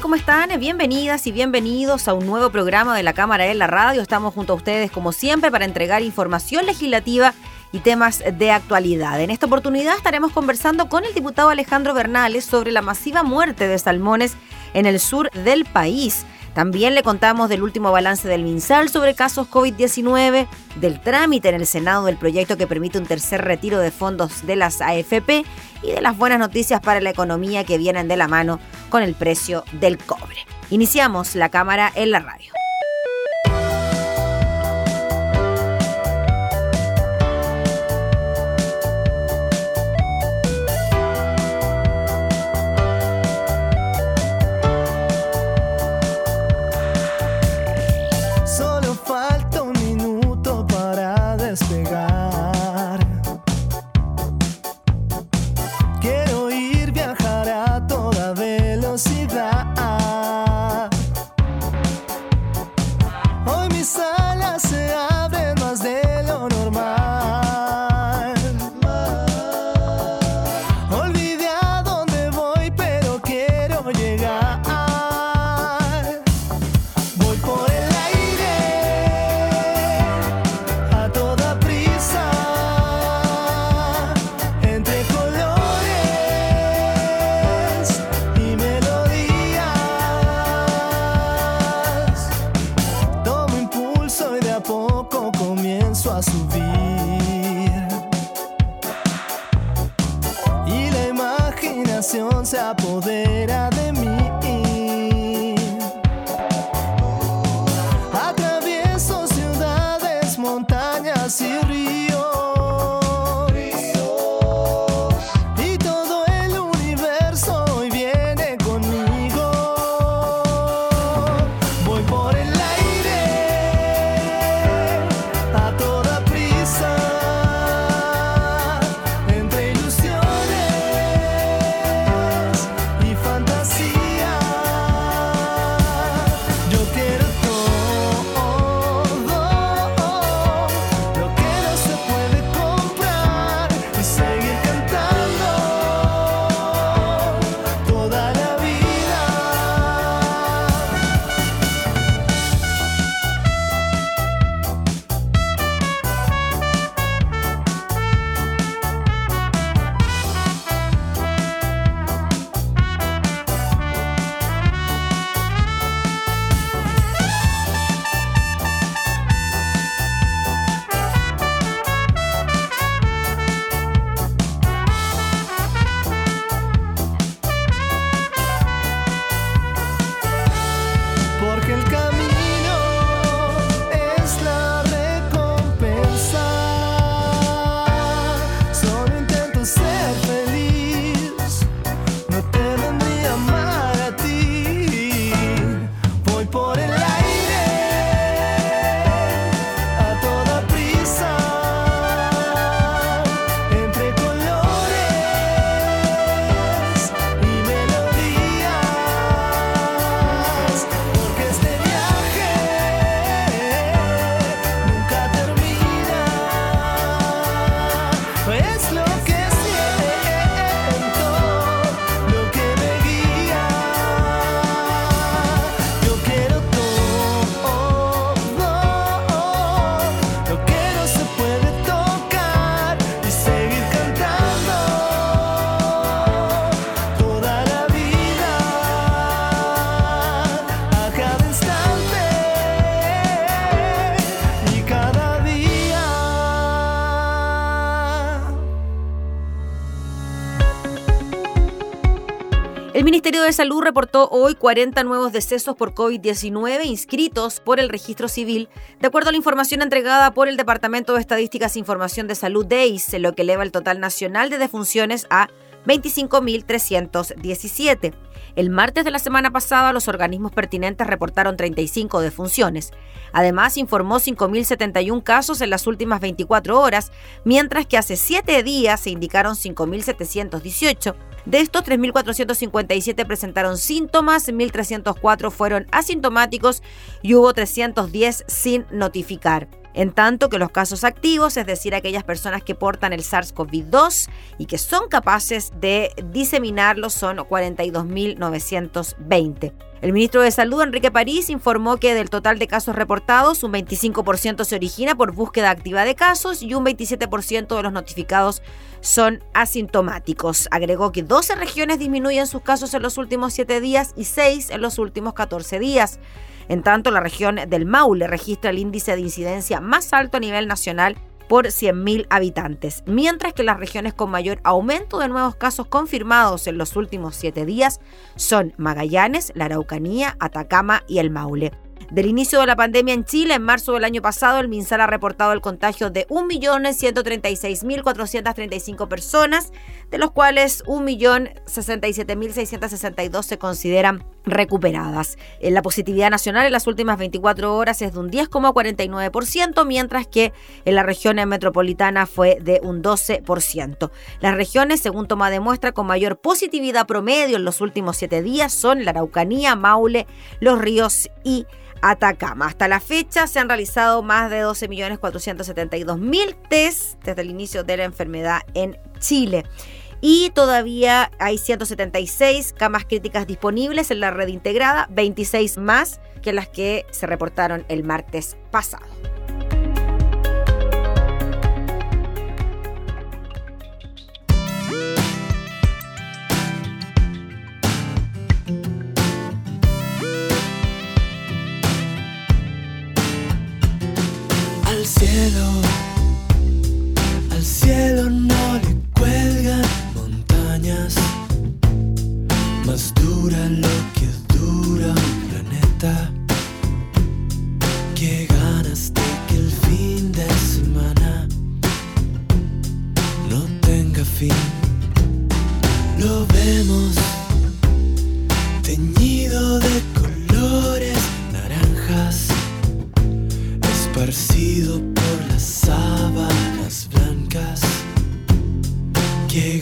¿Cómo están? Bienvenidas y bienvenidos a un nuevo programa de la Cámara de la Radio. Estamos junto a ustedes, como siempre, para entregar información legislativa y temas de actualidad. En esta oportunidad estaremos conversando con el diputado Alejandro Bernales sobre la masiva muerte de salmones en el sur del país. También le contamos del último balance del MinSal sobre casos COVID-19, del trámite en el Senado del proyecto que permite un tercer retiro de fondos de las AFP y de las buenas noticias para la economía que vienen de la mano con el precio del cobre. Iniciamos la cámara en la radio. Ministerio de Salud reportó hoy 40 nuevos decesos por COVID-19 inscritos por el registro civil, de acuerdo a la información entregada por el Departamento de Estadísticas e Información de Salud DEIS, lo que eleva el total nacional de defunciones a 25.317. El martes de la semana pasada, los organismos pertinentes reportaron 35 defunciones. Además, informó 5.071 casos en las últimas 24 horas, mientras que hace 7 días se indicaron 5.718. De estos, 3.457 presentaron síntomas, 1.304 fueron asintomáticos y hubo 310 sin notificar en tanto que los casos activos, es decir, aquellas personas que portan el SARS-CoV-2 y que son capaces de diseminarlo, son 42.920. El ministro de Salud, Enrique París, informó que del total de casos reportados, un 25% se origina por búsqueda activa de casos y un 27% de los notificados son asintomáticos. Agregó que 12 regiones disminuyen sus casos en los últimos 7 días y 6 en los últimos 14 días. En tanto, la región del Maule registra el índice de incidencia más alto a nivel nacional por 100.000 habitantes, mientras que las regiones con mayor aumento de nuevos casos confirmados en los últimos siete días son Magallanes, la Araucanía, Atacama y el Maule. Del inicio de la pandemia en Chile, en marzo del año pasado, el MinSal ha reportado el contagio de 1.136.435 personas, de los cuales 1.067.662 se consideran recuperadas. La positividad nacional en las últimas 24 horas es de un 10,49%, mientras que en la región metropolitana fue de un 12%. Las regiones, según toma de muestra, con mayor positividad promedio en los últimos 7 días son la Araucanía, Maule, Los Ríos y Atacama. Hasta la fecha se han realizado más de 12.472.000 test desde el inicio de la enfermedad en Chile. Y todavía hay 176 camas críticas disponibles en la red integrada, 26 más que las que se reportaron el martes pasado. Al cielo, al cielo no le cuelgan montañas, más dura esparcido por las sábanas blancas. Qué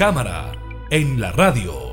cámara en la radio.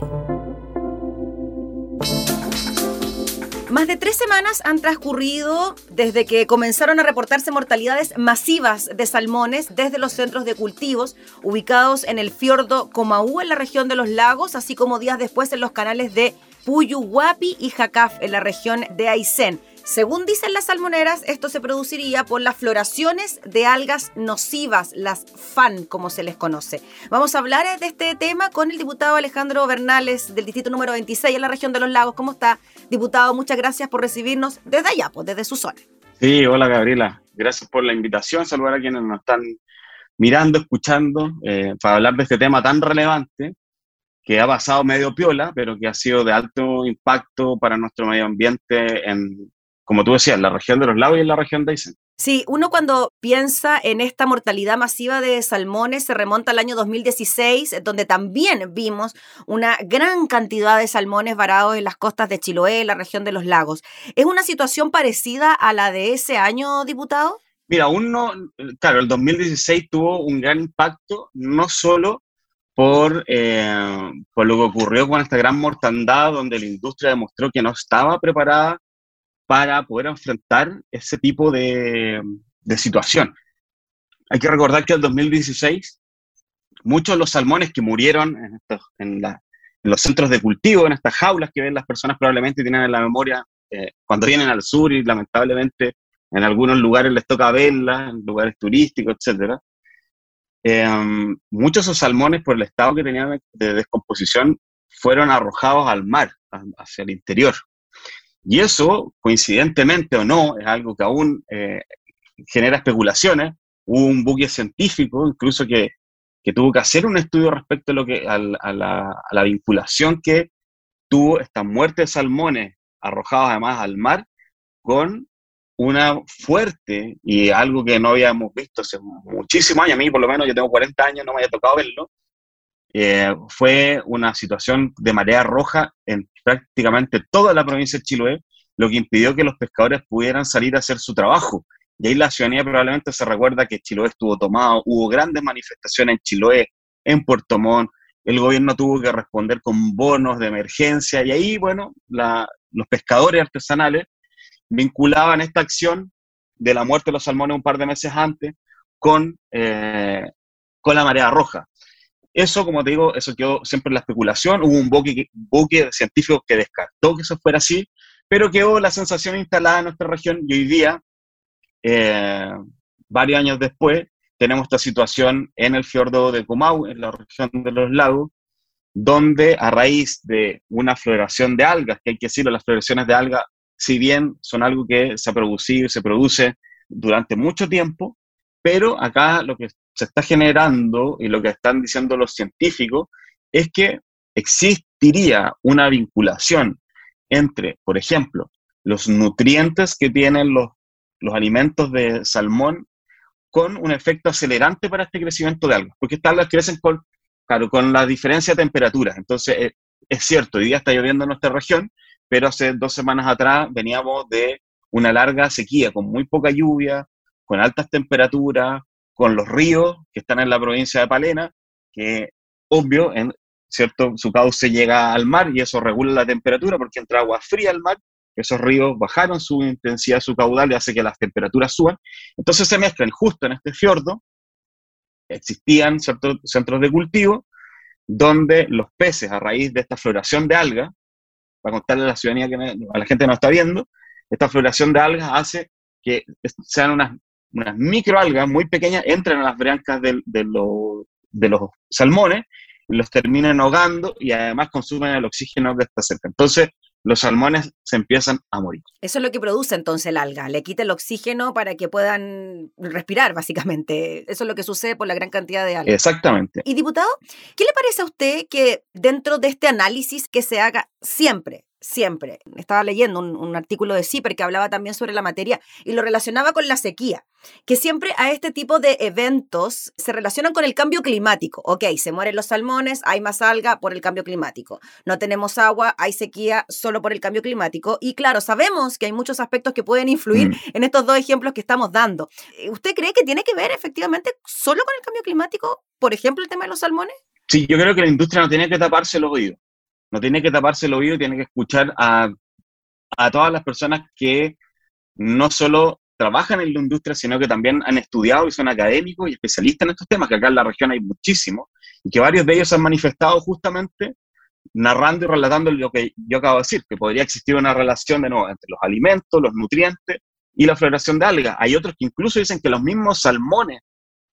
Más de tres semanas han transcurrido desde que comenzaron a reportarse mortalidades masivas de salmones desde los centros de cultivos ubicados en el fiordo Comaú en la región de los lagos, así como días después en los canales de Puyuhuapi y Jacaf en la región de Aysén. Según dicen las salmoneras, esto se produciría por las floraciones de algas nocivas, las FAN, como se les conoce. Vamos a hablar de este tema con el diputado Alejandro Bernales del distrito número 26 en la región de los lagos. ¿Cómo está, diputado? Muchas gracias por recibirnos desde allá, pues desde su zona. Sí, hola Gabriela. Gracias por la invitación. Saludar a quienes nos están mirando, escuchando, eh, para hablar de este tema tan relevante que ha pasado medio piola, pero que ha sido de alto impacto para nuestro medio ambiente en como tú decías, en la región de los lagos y en la región de Aysén. Sí, uno cuando piensa en esta mortalidad masiva de salmones se remonta al año 2016, donde también vimos una gran cantidad de salmones varados en las costas de Chiloé, la región de los lagos. ¿Es una situación parecida a la de ese año, diputado? Mira, uno, claro, el 2016 tuvo un gran impacto, no solo por, eh, por lo que ocurrió con esta gran mortandad, donde la industria demostró que no estaba preparada para poder enfrentar ese tipo de, situación. Hay que recordar que en el 2016 muchos de los salmones que murieron en, los centros de cultivo, en estas jaulas que ven las personas probablemente tienen en la memoria eh, cuando vienen al sur y lamentablemente en algunos lugares les toca verlas, en lugares turísticos, etc. Em, muchos de esos salmones, por el estado que tenían de descomposición, fueron arrojados al mar, hacia el interior. Y eso, coincidentemente o no, es algo que aún eh, genera especulaciones. Hubo un buque científico, incluso que, que, tuvo que hacer un estudio respecto a, lo que, a, la, vinculación que tuvo esta muerte de salmones arrojados además al mar con una fuerte y algo que no habíamos visto hace muchísimos años, a mí por lo menos yo tengo 40 años, no me haya tocado verlo, eh, fue una situación de marea roja en prácticamente toda la provincia de Chiloé, lo que impidió que los pescadores pudieran salir a hacer su trabajo. Y ahí la ciudadanía probablemente se recuerda que Chiloé estuvo tomado, hubo grandes manifestaciones en Chiloé, en Puerto Montt, el gobierno tuvo que responder con bonos de emergencia y ahí, bueno, los pescadores artesanales vinculaban esta acción de la muerte de los salmones un par de meses antes con, eh, con la marea roja. Eso, como te digo, eso quedó siempre en la especulación. Hubo un buque, buque científico que descartó que eso fuera así, pero quedó la sensación instalada en nuestra región y hoy día, eh, varios años después, tenemos esta situación en el fiordo de Comau, en la región de los lagos, donde a raíz de una floración de algas, que hay que decirlo, las floraciones de algas, si bien son algo que se ha producido y se produce durante mucho tiempo, pero acá lo que se está generando y lo que están diciendo los científicos es que existiría una vinculación entre, por ejemplo, los nutrientes que tienen los, los alimentos de salmón con un efecto acelerante para este crecimiento de algas, porque estas algas crecen con, claro, con la diferencia de temperaturas. Entonces, eh, es cierto, hoy día está lloviendo en nuestra región, pero hace dos semanas atrás veníamos de una larga sequía, con muy poca lluvia, con altas temperaturas, con los ríos que están en la provincia de Palena, que obvio, en, ¿cierto? su cauce llega al mar y eso regula la temperatura porque entra agua fría al mar, esos ríos bajaron su intensidad, su caudal y hace que las temperaturas suban. Entonces se mezclan justo en este fiordo, existían ciertos centros de cultivo donde los peces, a raíz de esta floración de algas, para contarle a la ciudadanía, que a la gente que no está viendo, esta floración de algas hace que sean unas unas microalgas muy pequeñas entran a las brancas de, de, de los salmones, los terminan ahogando y además consumen el oxígeno que está cerca. Entonces, los salmones se empiezan a morir. Eso es lo que produce entonces el alga, le quita el oxígeno para que puedan respirar, básicamente. Eso es lo que sucede por la gran cantidad de algas. Exactamente. Y diputado, ¿qué le parece a usted que dentro de este análisis que se haga siempre siempre. Estaba leyendo un, artículo de CIPER que hablaba también sobre la materia y lo relacionaba con la sequía, que siempre a este tipo de eventos se relacionan con el cambio climático. Ok, se mueren los salmones, hay más alga por el cambio climático. No tenemos agua, hay sequía solo por el cambio climático. Y claro, sabemos que hay muchos aspectos que pueden influir mm. en estos dos ejemplos que estamos dando. ¿Usted cree que tiene que ver efectivamente solo con el cambio climático, por ejemplo, el tema de los salmones? Sí, yo creo que la industria no tiene que taparse los oídos. No tiene que taparse el oído, tiene que escuchar a, a todas las personas que no solo trabajan en la industria, sino que también han estudiado y son académicos y especialistas en estos temas, que acá en la región hay muchísimos, y que varios de ellos han manifestado justamente narrando y relatando lo que yo acabo de decir, que podría existir una relación de nuevo entre los alimentos, los nutrientes y la floración de algas. Hay otros que incluso dicen que los mismos salmones,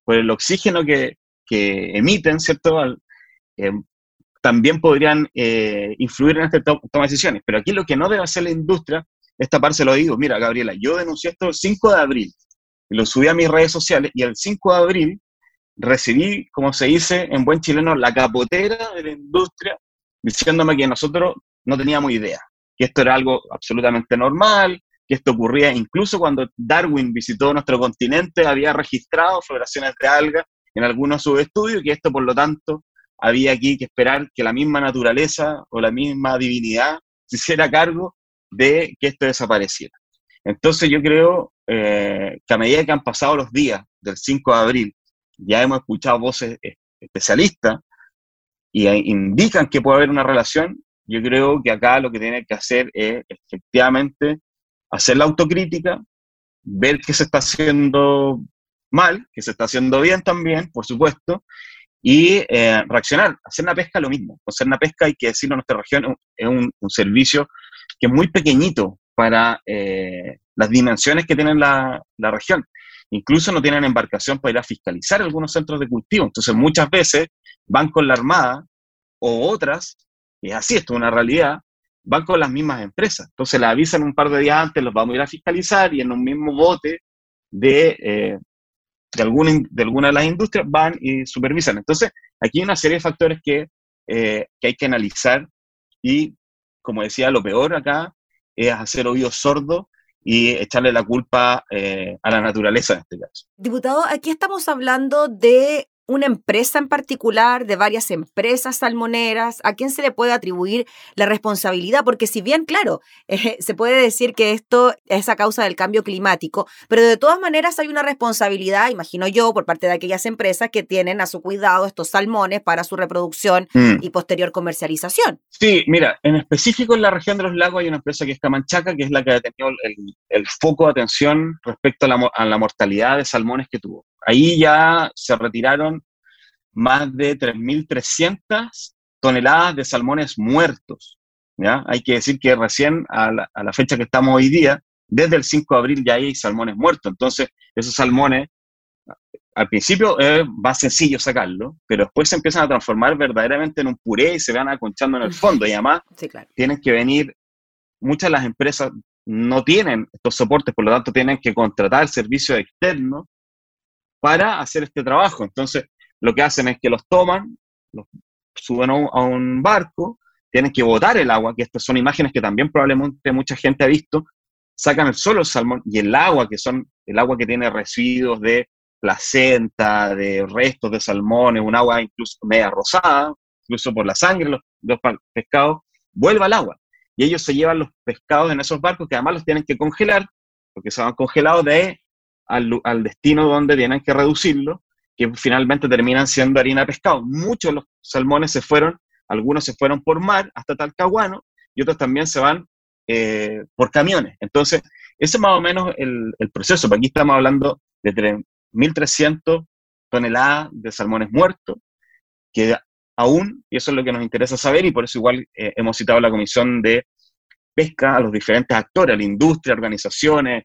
por el oxígeno que, que emiten, ¿cierto? Eh, también podrían eh, influir en esta toma de decisiones. Pero aquí lo que no debe hacer la industria es taparse los oídos. Mira, Gabriela, yo denuncié esto el 5 de abril, lo subí a mis redes sociales, y el 5 de abril recibí, como se dice en buen chileno, la capotera de la industria diciéndome que nosotros no teníamos idea, que esto era algo absolutamente normal, que esto ocurría incluso cuando Darwin visitó nuestro continente, había registrado floraciones de algas en algunos de sus estudios, y que esto, por lo tanto, había aquí que esperar que la misma naturaleza o la misma divinidad se hiciera cargo de que esto desapareciera. Entonces yo creo eh, que a medida que han pasado los días del 5 de abril, ya hemos escuchado voces eh, especialistas y indican que puede haber una relación, yo creo que acá lo que tiene que hacer es efectivamente hacer la autocrítica, ver que se está haciendo mal, que se está haciendo bien también, por supuesto, y eh, reaccionar. Hacer una pesca lo mismo. Hacer una pesca, hay que decirlo, nuestra región es un, servicio que es muy pequeñito para eh, las dimensiones que tiene la, la, región. Incluso no tienen embarcación para ir a fiscalizar algunos centros de cultivo. Entonces, muchas veces van con la Armada o otras, y así, esto es una realidad, van con las mismas empresas. Entonces la avisan un par de días antes, los vamos a ir a fiscalizar y en un mismo bote de, eh, de, alguna, de alguna de las industrias van y supervisan. Entonces aquí hay una serie de factores que, eh, que hay que analizar y, como decía, lo peor acá es hacer oídos sordos y echarle la culpa eh, a la naturaleza en este caso. Diputado, aquí estamos hablando de una empresa en particular, de varias empresas salmoneras? ¿A quién se le puede atribuir la responsabilidad? Porque si bien, claro, eh, se puede decir que esto es a causa del cambio climático, pero de todas maneras hay una responsabilidad, imagino yo, por parte de aquellas empresas que tienen a su cuidado estos salmones para su reproducción mm. y posterior comercialización. Sí, mira, en específico en la región de los lagos hay una empresa que es Camanchaca, que es la que ha tenido el, foco de atención respecto a la mortalidad de salmones que tuvo. Ahí ya se retiraron más de 3.300 toneladas de salmones muertos. ¿ya? Hay que decir que recién a la, fecha que estamos hoy día, desde el 5 de abril ya hay salmones muertos. Entonces, esos salmones, al principio es más sencillo sacarlo, pero después se empiezan a transformar verdaderamente en un puré y se van aconchando en el fondo. Y además, tienen que venir, muchas de las empresas no tienen estos soportes, por lo tanto tienen que contratar servicios externos para hacer este trabajo. Entonces, lo que hacen es que los toman, los suben a un, barco, tienen que botar el agua, que estas son imágenes que también probablemente mucha gente ha visto, sacan el solo salmón y el agua, que son el agua que tiene residuos de placenta, de restos de salmones, un agua incluso media rosada, incluso por la sangre de los, pescados, vuelve al agua. Y ellos se llevan los pescados en esos barcos que además los tienen que congelar, porque se van congelados de al, destino donde tienen que reducirlo, que finalmente terminan siendo harina de pescado. Muchos de los salmones se fueron, algunos se fueron por mar hasta Talcahuano y otros también se van eh, por camiones. Entonces, ese es más o menos el, proceso. Aquí estamos hablando de 1.300 toneladas de salmones muertos, que aún, y eso es lo que nos interesa saber, y por eso igual eh, hemos citado la Comisión de Pesca, a los diferentes actores, a la industria, organizaciones,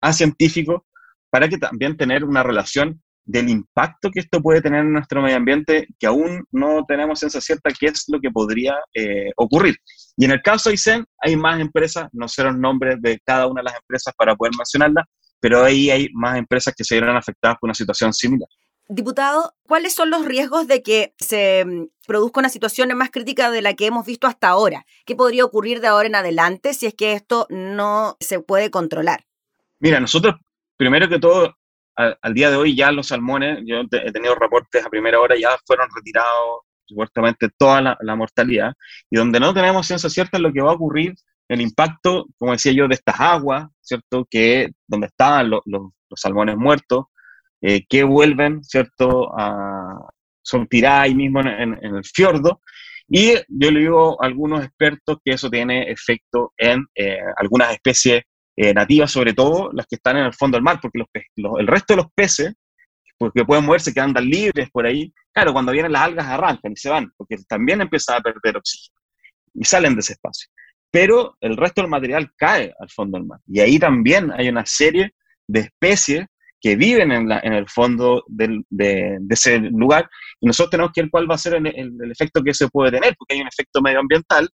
a científicos, para que también tener una relación del impacto que esto puede tener en nuestro medio ambiente, que aún no tenemos ciencia cierta qué es lo que podría eh, ocurrir. Y en el caso de ICEN hay más empresas, no sé los nombres de cada una de las empresas para poder mencionarlas, pero ahí hay más empresas que se vieron afectadas por una situación similar. Diputado, ¿cuáles son los riesgos de que se mm, produzca una situación más crítica de la que hemos visto hasta ahora? ¿Qué podría ocurrir de ahora en adelante si es que esto no se puede controlar? Mira, nosotros primero que todo, al, día de hoy ya los salmones, yo he tenido reportes a primera hora, ya fueron retirados supuestamente toda la, mortalidad, y donde no tenemos ciencia cierta es lo que va a ocurrir, el impacto, como decía yo, de estas aguas, ¿cierto? Que donde estaban los, salmones muertos, eh, que vuelven, ¿cierto? A, son tiradas ahí mismo en, el fiordo. Y yo le digo a algunos expertos que eso tiene efecto en eh, algunas especies eh, nativas, sobre todo las que están en el fondo del mar, porque los, el resto de los peces, porque pueden moverse, que andan libres por ahí, claro, cuando vienen las algas arrancan y se van, porque también empiezan a perder oxígeno y salen de ese espacio. Pero el resto del material cae al fondo del mar. Y ahí también hay una serie de especies que viven en, la, en el fondo de, ese lugar y nosotros tenemos que ver cuál va a ser el, el, efecto que se puede tener, porque hay un efecto medioambiental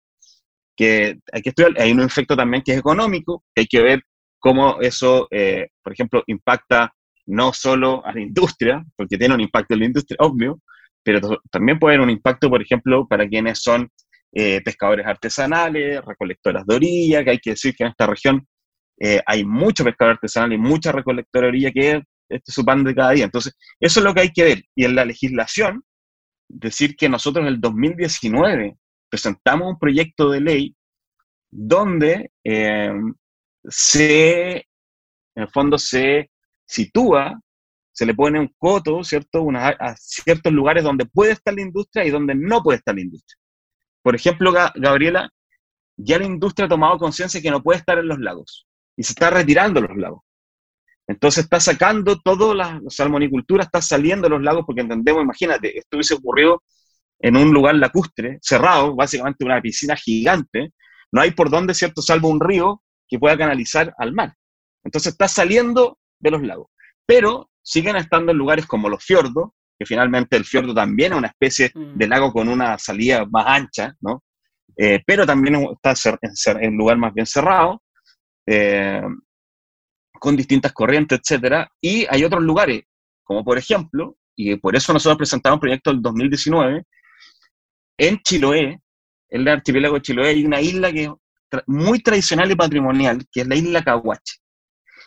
que hay que estudiar, hay un efecto también que es económico, que hay que ver cómo eso, eh, por ejemplo, impacta no solo a la industria, porque tiene un impacto en la industria, obvio, pero también puede haber un impacto, por ejemplo, para quienes son eh, pescadores artesanales, recolectoras de orilla, que hay que decir que en esta región eh, hay mucho pescador artesanal y mucha recolectora de orilla que es este, su pan de cada día. Entonces, eso es lo que hay que ver. Y en la legislación, decir que nosotros en el 2019 presentamos un proyecto de ley donde eh, se, en el fondo se sitúa, se le pone un coto, ¿cierto? a ciertos lugares donde puede estar la industria y donde no puede estar la industria. Por ejemplo, Gabriela, ya la industria ha tomado conciencia que no puede estar en los lagos y se está retirando los lagos. Entonces está sacando toda la, salmonicultura, está saliendo de los lagos porque entendemos, imagínate, esto hubiese ocurrido en un lugar lacustre, cerrado, básicamente una piscina gigante, no hay por dónde, ¿cierto?, salvo un río que pueda canalizar al mar. Entonces está saliendo de los lagos. Pero siguen estando en lugares como los fiordos, que finalmente el fiordo también es una especie mm. de lago con una salida más ancha, ¿no? Eh, pero también está en un lugar más bien cerrado, eh, con distintas corrientes, etcétera, y hay otros lugares, como por ejemplo, y por eso nosotros presentamos un proyecto del 2019, en Chiloé, en el archipiélago de Chiloé, hay una isla que es muy tradicional y patrimonial, que es la isla Caguache.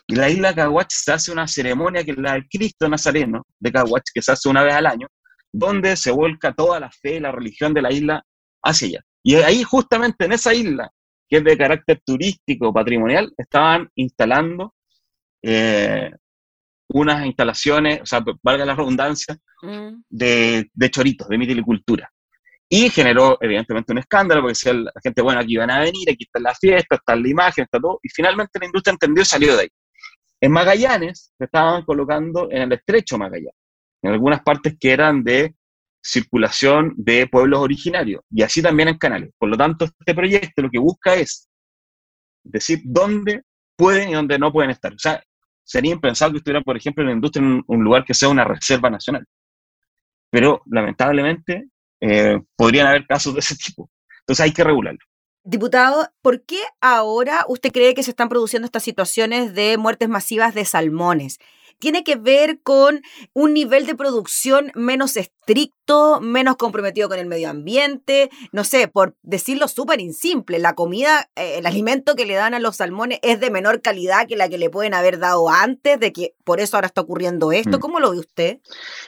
Y la isla Caguache se hace una ceremonia que es la del Cristo Nazareno de Caguache, que se hace una vez al año, donde se vuelca toda la fe y la religión de la isla hacia allá. Y ahí, justamente en esa isla, que es de carácter turístico, patrimonial, estaban instalando eh, unas instalaciones, o sea, valga la redundancia, mm. de, de, choritos, de mitilicultura. Y generó, evidentemente, un escándalo, porque decía la gente, bueno, aquí van a venir, aquí está la fiesta, está la imagen, está todo, y finalmente la industria entendió y salió de ahí. En Magallanes se estaban colocando en el estrecho Magallanes, en algunas partes que eran de circulación de pueblos originarios, y así también en canales. Por lo tanto, este proyecto lo que busca es decir dónde pueden y dónde no pueden estar. O sea, sería impensable que estuviera, por ejemplo, en la industria en un lugar que sea una reserva nacional. Pero lamentablemente eh, podrían haber casos de ese tipo. Entonces hay que regularlo. Diputado, ¿por qué ahora usted cree que se están produciendo estas situaciones de muertes masivas de salmones? ¿Tiene que ver con un nivel de producción menos estricto, menos comprometido con el medio ambiente? No sé, por decirlo súper simple, la comida, eh, el alimento que le dan a los salmones es de menor calidad que la que le pueden haber dado antes, de que por eso ahora está ocurriendo esto. Mm. ¿Cómo lo ve usted?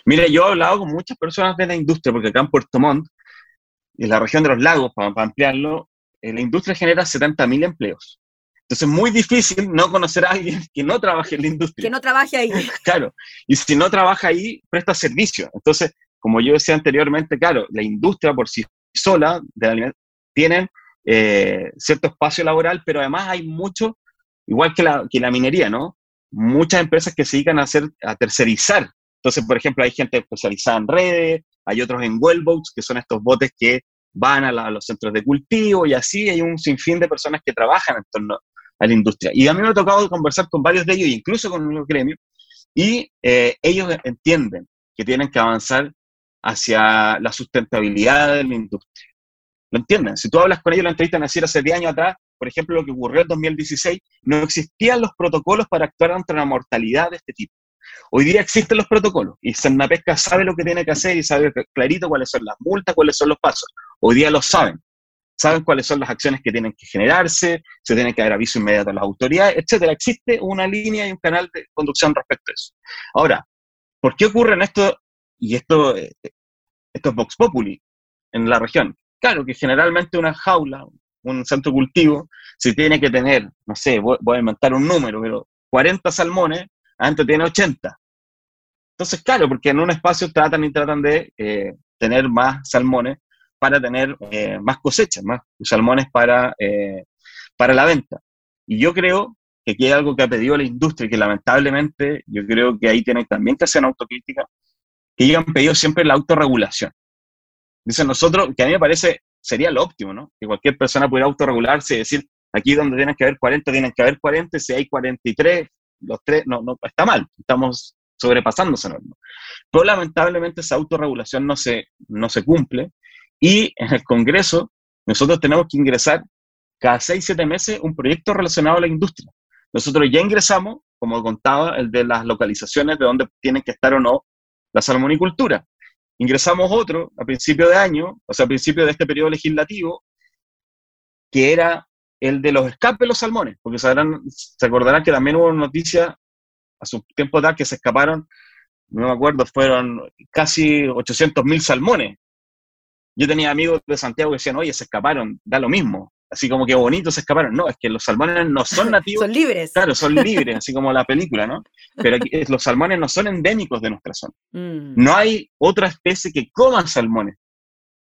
Mire, yo he hablado con muchas personas de la industria, porque acá en Puerto Montt, en la región de los lagos, para ampliarlo, eh, la industria genera 70.000 empleos. Entonces es muy difícil no conocer a alguien que no trabaje en la industria. Que no trabaje ahí. Claro, y si no trabaja ahí, presta servicio. Entonces, como yo decía anteriormente, claro, la industria por sí sola de tiene eh, cierto espacio laboral, pero además hay mucho, igual que la, que la minería, ¿no? Muchas empresas que se dedican a, hacer, a tercerizar. Entonces, por ejemplo, hay gente especializada en redes, hay otros en wellboats, que son estos botes que van a, los centros de cultivo y así hay un sinfín de personas que trabajan en torno a la industria. Y a mí me ha tocado conversar con varios de ellos, incluso con los gremios, y eh, ellos entienden que tienen que avanzar hacia la sustentabilidad de la industria. ¿Lo entienden? Si tú hablas con ellos, lo entrevistan decir hace 10 años atrás, por ejemplo, lo que ocurrió en 2016, no existían los protocolos para actuar ante una mortalidad de este tipo. Hoy día existen los protocolos y Pesca sabe lo que tiene que hacer y sabe clarito cuáles son las multas, cuáles son los pasos. Hoy día lo saben. Saben cuáles son las acciones que tienen que generarse, se tiene que dar aviso inmediato a las autoridades, etcétera. Existe una línea y un canal de conducción respecto a eso. Ahora, ¿por qué ocurre esto y esto, eh, esto es Vox Populi en la región? Claro que generalmente una jaula, un centro cultivo, si tiene que tener, no sé, voy, voy a inventar un número, pero 40 salmones, antes tiene 80. Entonces, claro, porque en un espacio tratan y tratan de eh, tener más salmones para tener eh, más cosechas, más salmones para, eh, para la venta. Y yo creo que aquí hay algo que ha pedido la industria que lamentablemente yo creo que ahí tienen también que hacer una autocrítica, que ellos han pedido siempre la autorregulación. Dicen nosotros, que a mí me parece, sería lo óptimo, ¿no? Que cualquier persona pudiera autorregularse y decir, aquí donde tienen que haber 40, tienen que haber 40, si hay 43, los tres, no, no, está mal, estamos sobrepasando esa norma. Pero lamentablemente esa autorregulación no se, no se cumple y en el Congreso nosotros tenemos que ingresar cada 6, 7 meses un proyecto relacionado a la industria. Nosotros ya ingresamos, como contaba, el de las localizaciones de dónde tienen que estar o no la salmonicultura. Ingresamos otro a principio de año, o sea, a principio de este periodo legislativo, que era el de los escapes de los salmones, porque sabrán, se acordarán que también hubo noticias a su tiempo atrás que se escaparon, no me acuerdo, fueron casi 800.000 salmones. Yo tenía amigos de Santiago que decían, oye, se escaparon, da lo mismo. Así como que bonito se escaparon. No, es que los salmones no son nativos. son libres. Claro, son libres, así como la película, ¿no? Pero aquí, los salmones no son endémicos de nuestra zona. Mm. No hay otra especie que coman salmones,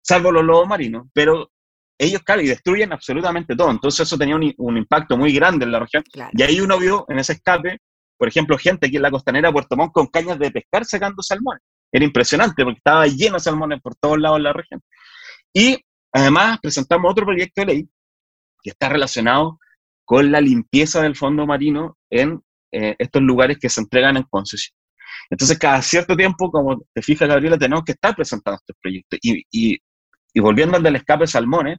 salvo los lobos marinos, pero ellos, claro, y destruyen absolutamente todo. Entonces eso tenía un, un impacto muy grande en la región. Claro. Y ahí uno vio en ese escape, por ejemplo, gente aquí en la costanera de Puerto Montt con cañas de pescar sacando salmones. Era impresionante porque estaba lleno de salmones por todos lados de la región. Y además presentamos otro proyecto de ley que está relacionado con la limpieza del fondo marino en eh, estos lugares que se entregan en concesión. Entonces, cada cierto tiempo, como te fijas, Gabriela, tenemos que estar presentando estos proyectos. Y, y, y volviendo al del escape de salmones,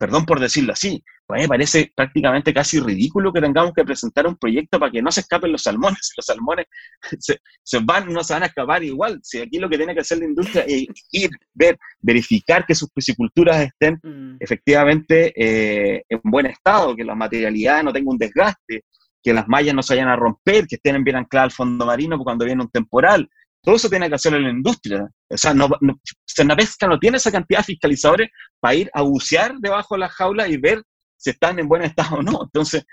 perdón por decirlo así, pues me parece prácticamente casi ridículo que tengamos que presentar un proyecto para que no se escapen los salmones. Los salmones se, se van, no se van a escapar igual. Si aquí lo que tiene que hacer la industria es ir, ver, verificar que sus pisciculturas estén Mm. efectivamente eh, en buen estado, que la materialidad no tenga un desgaste, que las mallas no se vayan a romper, que estén bien ancladas al fondo marino cuando viene un temporal. Todo eso tiene que hacerlo la industria. O sea, no, no, Pesca no tiene esa cantidad de fiscalizadores para ir a bucear debajo de la jaula y ver si están en buen estado o no. Entonces,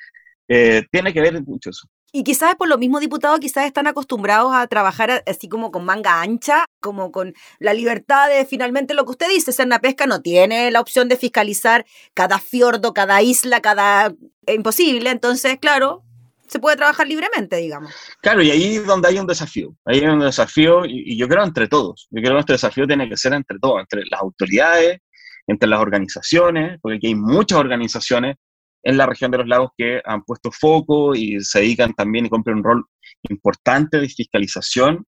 eh, tiene que ver mucho eso. Y quizás por lo mismo, diputado, quizás están acostumbrados a trabajar así como con manga ancha, como con la libertad de finalmente lo que usted dice, Pesca no tiene la opción de fiscalizar cada fiordo, cada isla, cada... Es imposible, entonces, claro, se puede trabajar libremente, digamos. Claro, y ahí es donde hay un desafío. Ahí hay un desafío, y, y yo creo entre todos. Yo creo que este desafío tiene que ser entre todos, entre las autoridades, entre las organizaciones, porque aquí hay muchas organizaciones en la región de los lagos que han puesto foco y se dedican también y cumplen un rol importante de fiscalización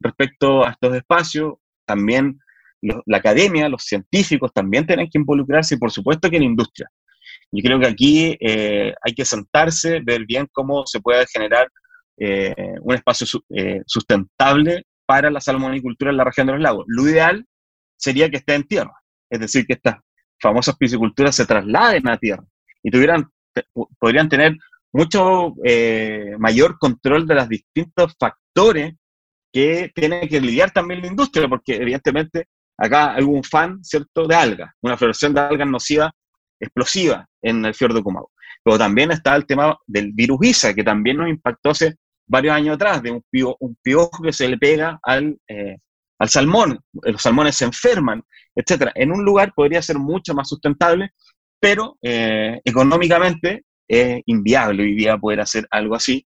respecto a estos espacios. También lo, la academia, los científicos también tienen que involucrarse y por supuesto que la industria. Yo creo que aquí eh, hay que sentarse, ver bien cómo se puede generar eh, un espacio eh, sustentable para la salmonicultura en la región de los lagos. Lo ideal sería que esté en tierra, es decir, que estas famosas pisciculturas se trasladen a tierra y tuvieran, podrían tener mucho eh, mayor control de los distintos factores que tiene que lidiar también la industria, porque evidentemente acá hay un fan, ¿cierto?, de algas, una floración de algas nociva explosiva en el fiordo Kumau. Pero también está el tema del virus ISA, que también nos impactó hace varios años atrás, de un, pio, un piojo que se le pega al, eh, al salmón, los salmones se enferman, etc. En un lugar podría ser mucho más sustentable, pero eh, económicamente es inviable hoy día poder hacer algo así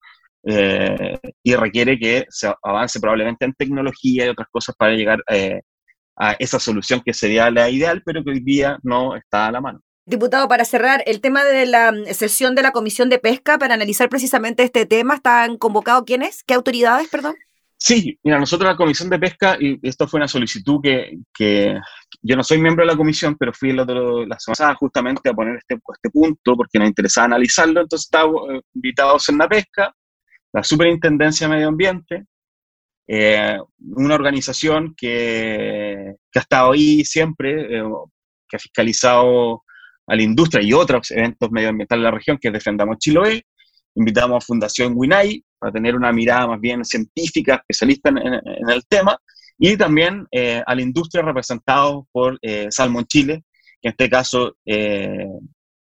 eh, y requiere que se avance probablemente en tecnología y otras cosas para llegar a esa solución que sería la ideal, pero que hoy día no está a la mano. Diputado, para cerrar, el tema de la mm, sesión de la Comisión de Pesca para analizar precisamente este tema, ¿están convocados quiénes? ¿Qué autoridades, perdón? Sí, mira, nosotros la Comisión de Pesca, y esto fue una solicitud que, que yo no soy miembro de la comisión, pero fui el otro, la semana pasada justamente a poner este, este punto porque nos interesaba analizarlo, entonces estaba eh, invitados en la pesca, la Superintendencia de Medio Ambiente, eh, una organización que, que, ha estado ahí siempre, eh, que ha fiscalizado a la industria y otros eventos medioambientales de la región, que es Defendamos Chiloé. Invitamos a Fundación Winay para tener una mirada más bien científica, especialista en, en, el tema, y también eh, a la industria representado por eh, Salmon Chile, que en este caso eh,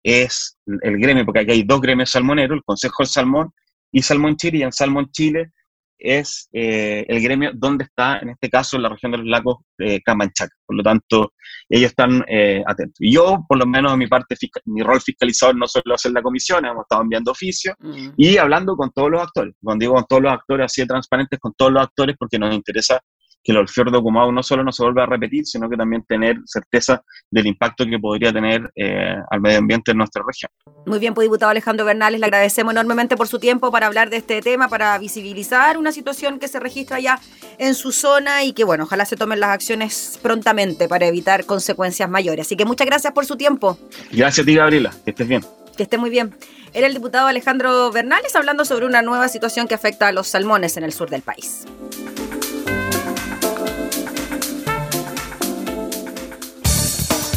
es el gremio, porque aquí hay dos gremios salmoneros, el Consejo del Salmón y Salmón Chile, y en Salmón Chile es eh, el gremio donde está, en este caso, en la región de los lagos eh, Camanchaca. Por lo tanto, ellos están eh, atentos. Y yo, por lo menos, en mi parte, mi rol fiscalizador no solo hacer la comisión, hemos estado enviando oficios Mm. y hablando con todos los actores. Cuando digo con todos los actores, así de transparentes con todos los actores, porque nos interesa que el Orfeo Comado no solo no se vuelva a repetir, sino que también tener certeza del impacto que podría tener eh, al medio ambiente en nuestra región. Muy bien, pues diputado Alejandro Bernales, le agradecemos enormemente por su tiempo para hablar de este tema, para visibilizar una situación que se registra ya en su zona y que, bueno, ojalá se tomen las acciones prontamente para evitar consecuencias mayores. Así que muchas gracias por su tiempo. Gracias a ti, Gabriela. Que estés bien. Que esté muy bien. Era el diputado Alejandro Bernales hablando sobre una nueva situación que afecta a los salmones en el sur del país.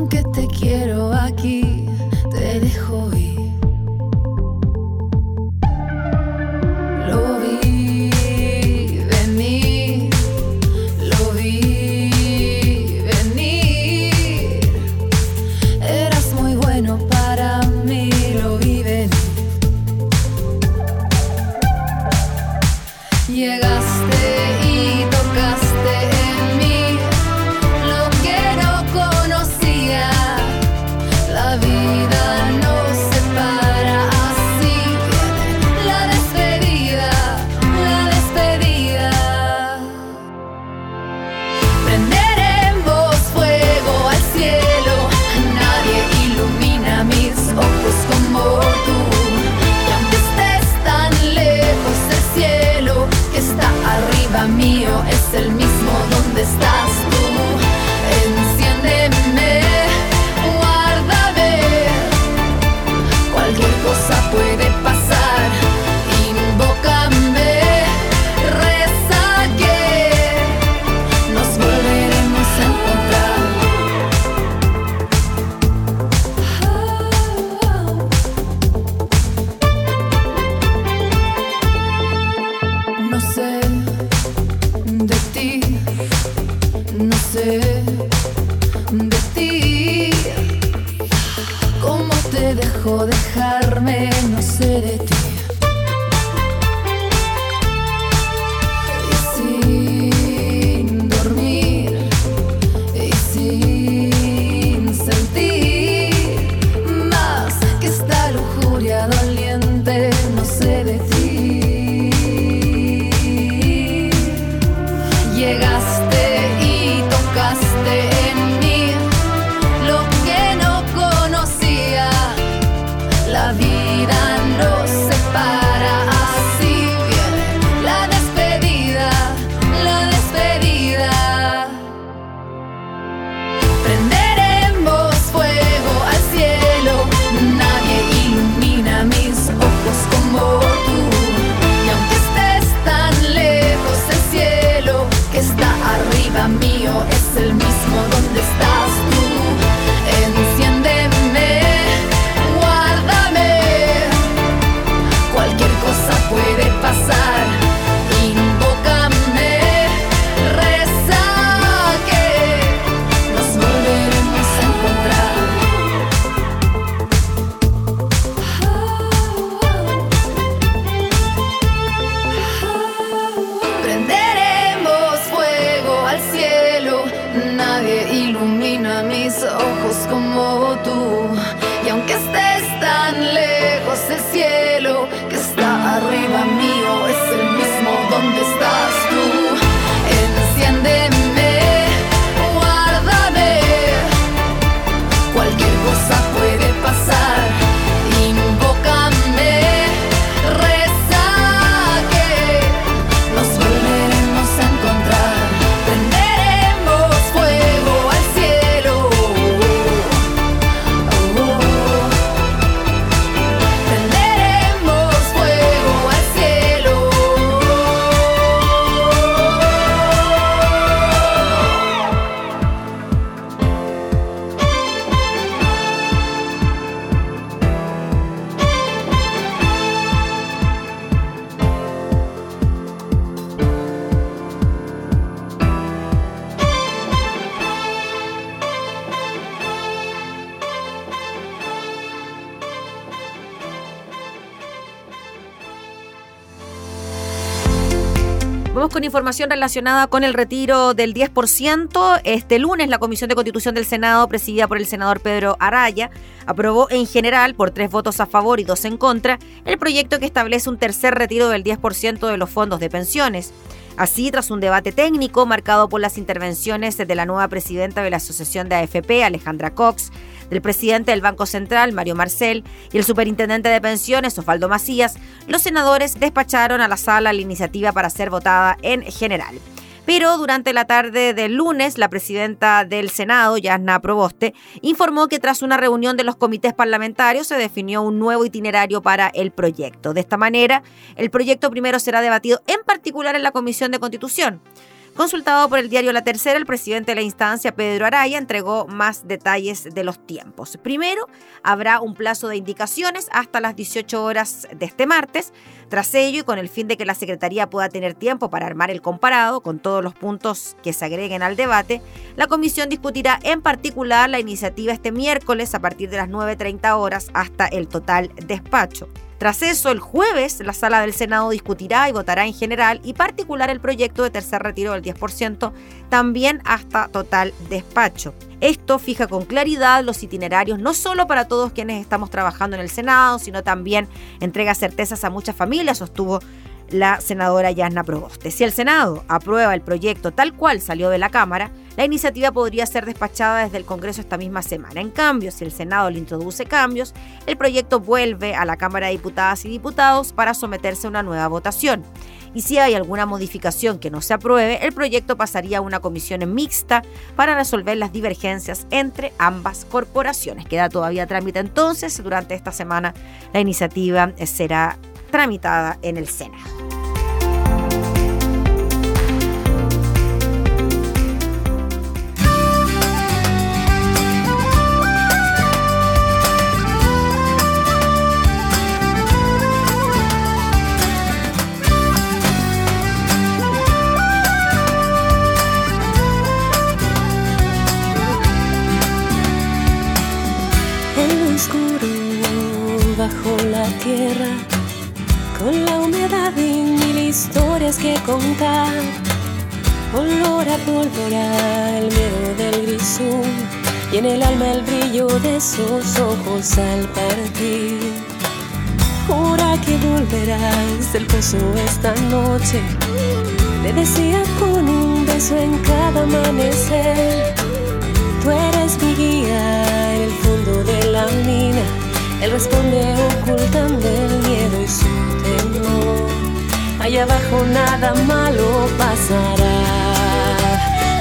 Aunque te quiero aquí, te dejo ir. Con información relacionada con el retiro del 10%. Este lunes la Comisión de Constitución del Senado, presidida por el senador Pedro Araya, aprobó en general, por tres votos a favor y dos en contra, el proyecto que establece un tercer retiro del 10% de los fondos de pensiones. Así, tras un debate técnico marcado por las intervenciones de la nueva presidenta de la Asociación de AFP, Alejandra Cox, del presidente del Banco Central, Mario Marcel, y el superintendente de pensiones, Osvaldo Macías, los senadores despacharon a la sala la iniciativa para ser votada en general. Pero durante la tarde del lunes, la presidenta del Senado, Yasna Proboste, informó que tras una reunión de los comités parlamentarios se definió un nuevo itinerario para el proyecto. De esta manera, el proyecto primero será debatido en particular en la Comisión de Constitución. Consultado por el diario La Tercera, el presidente de la instancia, Pedro Araya, entregó más detalles de los tiempos. Primero, habrá un plazo de indicaciones hasta las 18 horas de este martes. Tras ello, y con el fin de que la Secretaría pueda tener tiempo para armar el comparado con todos los puntos que se agreguen al debate, la comisión discutirá en particular la iniciativa este miércoles a partir de las 9.30 horas hasta el total despacho. Tras eso, el jueves, la sala del Senado discutirá y votará en general y particular el proyecto de tercer retiro del 10%, también hasta total despacho. Esto fija con claridad los itinerarios no solo para todos quienes estamos trabajando en el Senado, sino también entrega certezas a muchas familias, sostuvo la senadora Yasna Proboste. Si el Senado aprueba el proyecto tal cual salió de la Cámara, la iniciativa podría ser despachada desde el Congreso esta misma semana. En cambio, si el Senado le introduce cambios, el proyecto vuelve a la Cámara de Diputadas y Diputados para someterse a una nueva votación. Y si hay alguna modificación que no se apruebe, el proyecto pasaría a una comisión mixta para resolver las divergencias entre ambas corporaciones. Queda todavía trámite entonces. Durante esta semana la iniciativa será tramitada en el Senado. De esos ojos al partir. Jura que volverás del pozo esta noche, le decía con un beso en cada amanecer. Tú eres mi guía en el fondo de la mina, él responde ocultando el miedo y su allá abajo nada malo pasará.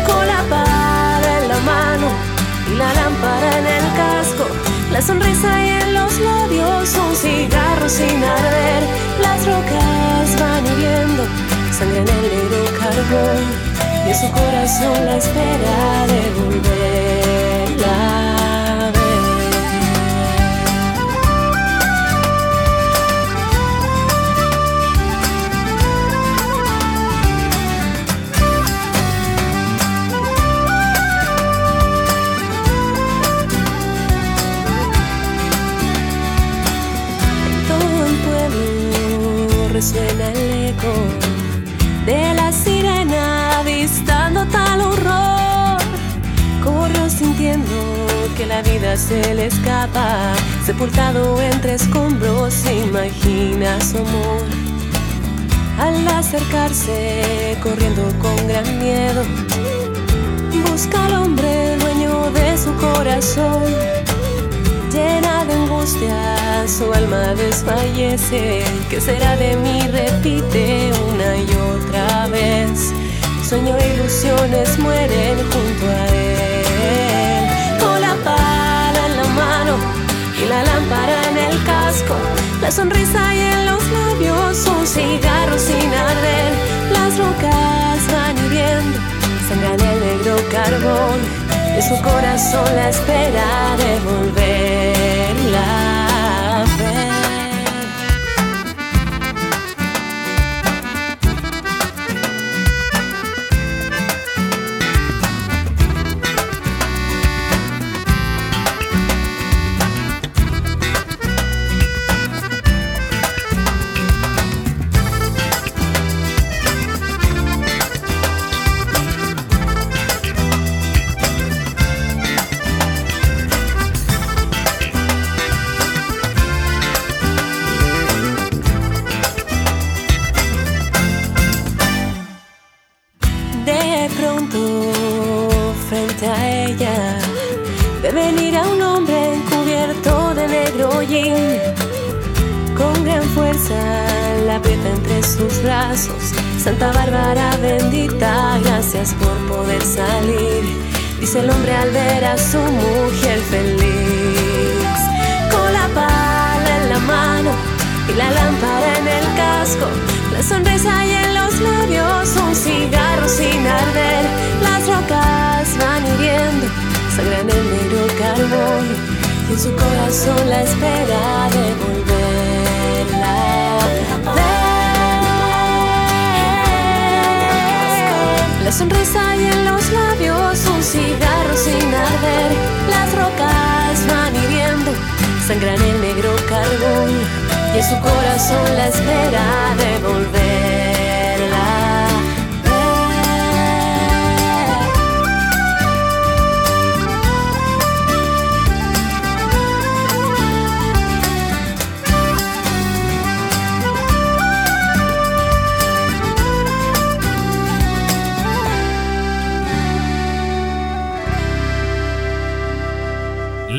Con la pala en la mano la lámpara en el casco, la sonrisa y en los labios, un cigarro sin arder, las rocas van hirviendo, sangre en el negro carbón, y en su corazón la espera de resuena se le escapa, sepultado entre escombros, se imagina su amor. Al acercarse, corriendo con gran miedo, busca al hombre dueño de su corazón llena de angustia, su alma desfallece. ¿Qué será de mí? Repite una y otra vez. Sueño e ilusiones mueren junto a él. La lámpara en el casco, la sonrisa y en los labios, un cigarro sin arder. Las rocas van hirviendo, sangran el negro carbón de su corazón la espera de volverla. Santa Bárbara bendita, gracias por poder salir. Dice el hombre al ver a su mujer feliz. Con la pala en la mano y la lámpara en el casco. La sonrisa y en los labios, un cigarro sin arder. Las rocas van hiriendo, sangran el negro carbón. Y en su corazón la espera de volverla La sonrisa y en los labios, un cigarro sin arder. Las rocas van hiriendo, sangran el negro carbón y en su corazón la espera de volverla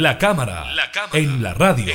La cámara, en la radio.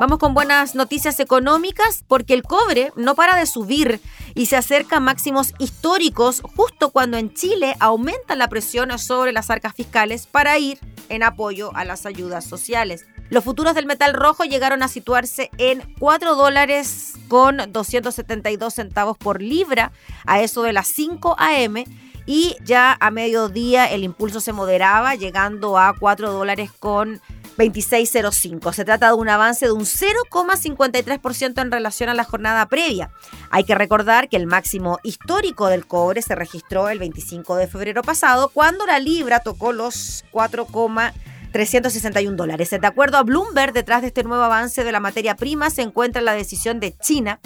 Vamos con buenas noticias económicas porque el cobre no para de subir y se acerca a máximos históricos justo cuando en Chile aumenta la presión sobre las arcas fiscales para ir en apoyo a las ayudas sociales. Los futuros del metal rojo llegaron a situarse en 4 dólares con 272 centavos por libra a eso de las 5 a.m. y ya a mediodía el impulso se moderaba llegando a 4 dólares con 26.05. Se trata de un avance de un 0,53% en relación a la jornada previa. Hay que recordar que el máximo histórico del cobre se registró el 25 de febrero pasado, cuando la libra tocó los 4,361 dólares. De acuerdo a Bloomberg, detrás de este nuevo avance de la materia prima se encuentra la decisión de China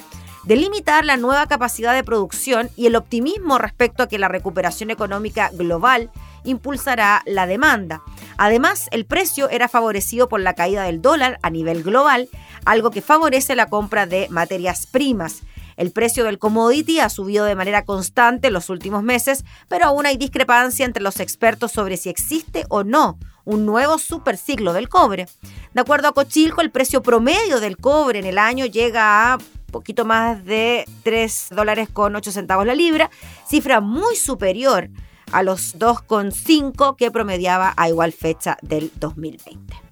de limitar la nueva capacidad de producción y el optimismo respecto a que la recuperación económica global impulsará la demanda. Además, el precio era favorecido por la caída del dólar a nivel global, algo que favorece la compra de materias primas. El precio del commodity ha subido de manera constante en los últimos meses, pero aún hay discrepancia entre los expertos sobre si existe o no un nuevo superciclo del cobre. De acuerdo a Cochilco, el precio promedio del cobre en el año llega a poquito más de 3 dólares con 8 centavos la libra, cifra muy superior a los 2,5 que promediaba a igual fecha del 2020.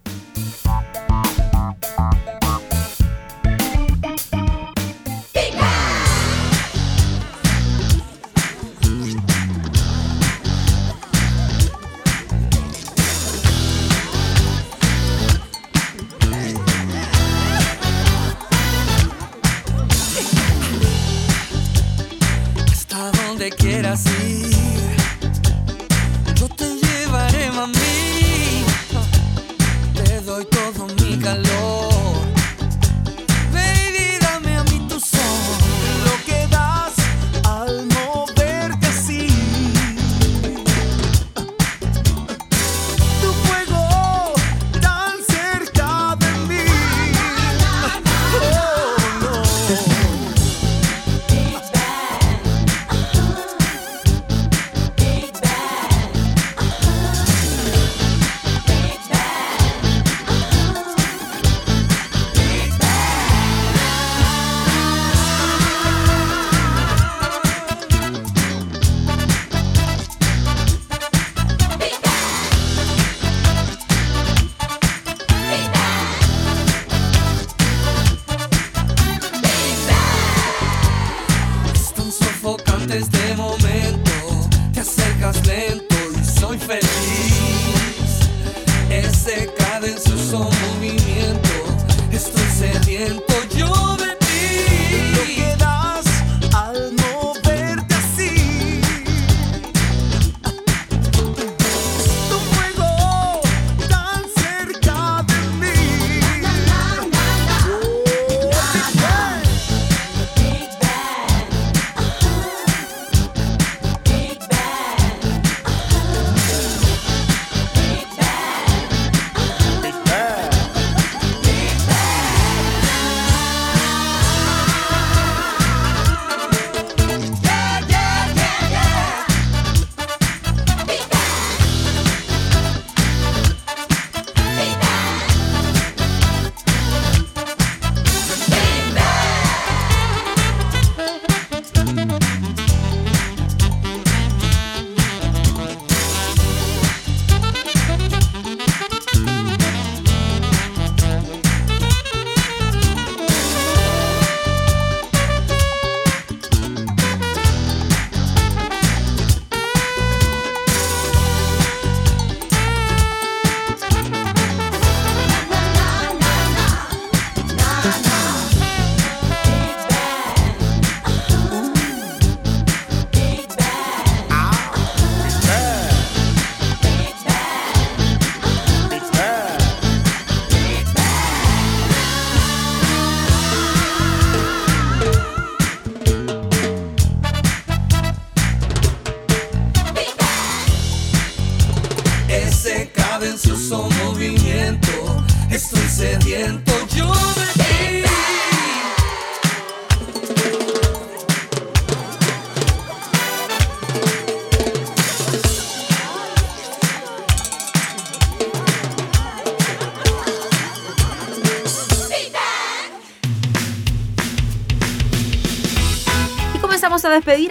presente.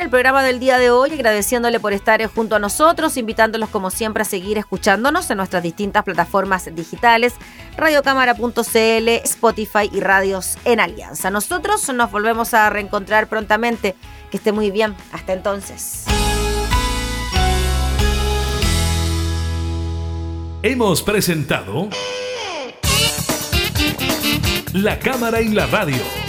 El programa del día de hoy, agradeciéndole por estar junto a nosotros, invitándolos como siempre a seguir escuchándonos en nuestras distintas plataformas digitales, radiocámara.cl, Spotify y radios en Alianza. Nosotros nos volvemos a reencontrar prontamente. Que esté muy bien. Hasta entonces. Hemos presentado La Cámara en la Radio.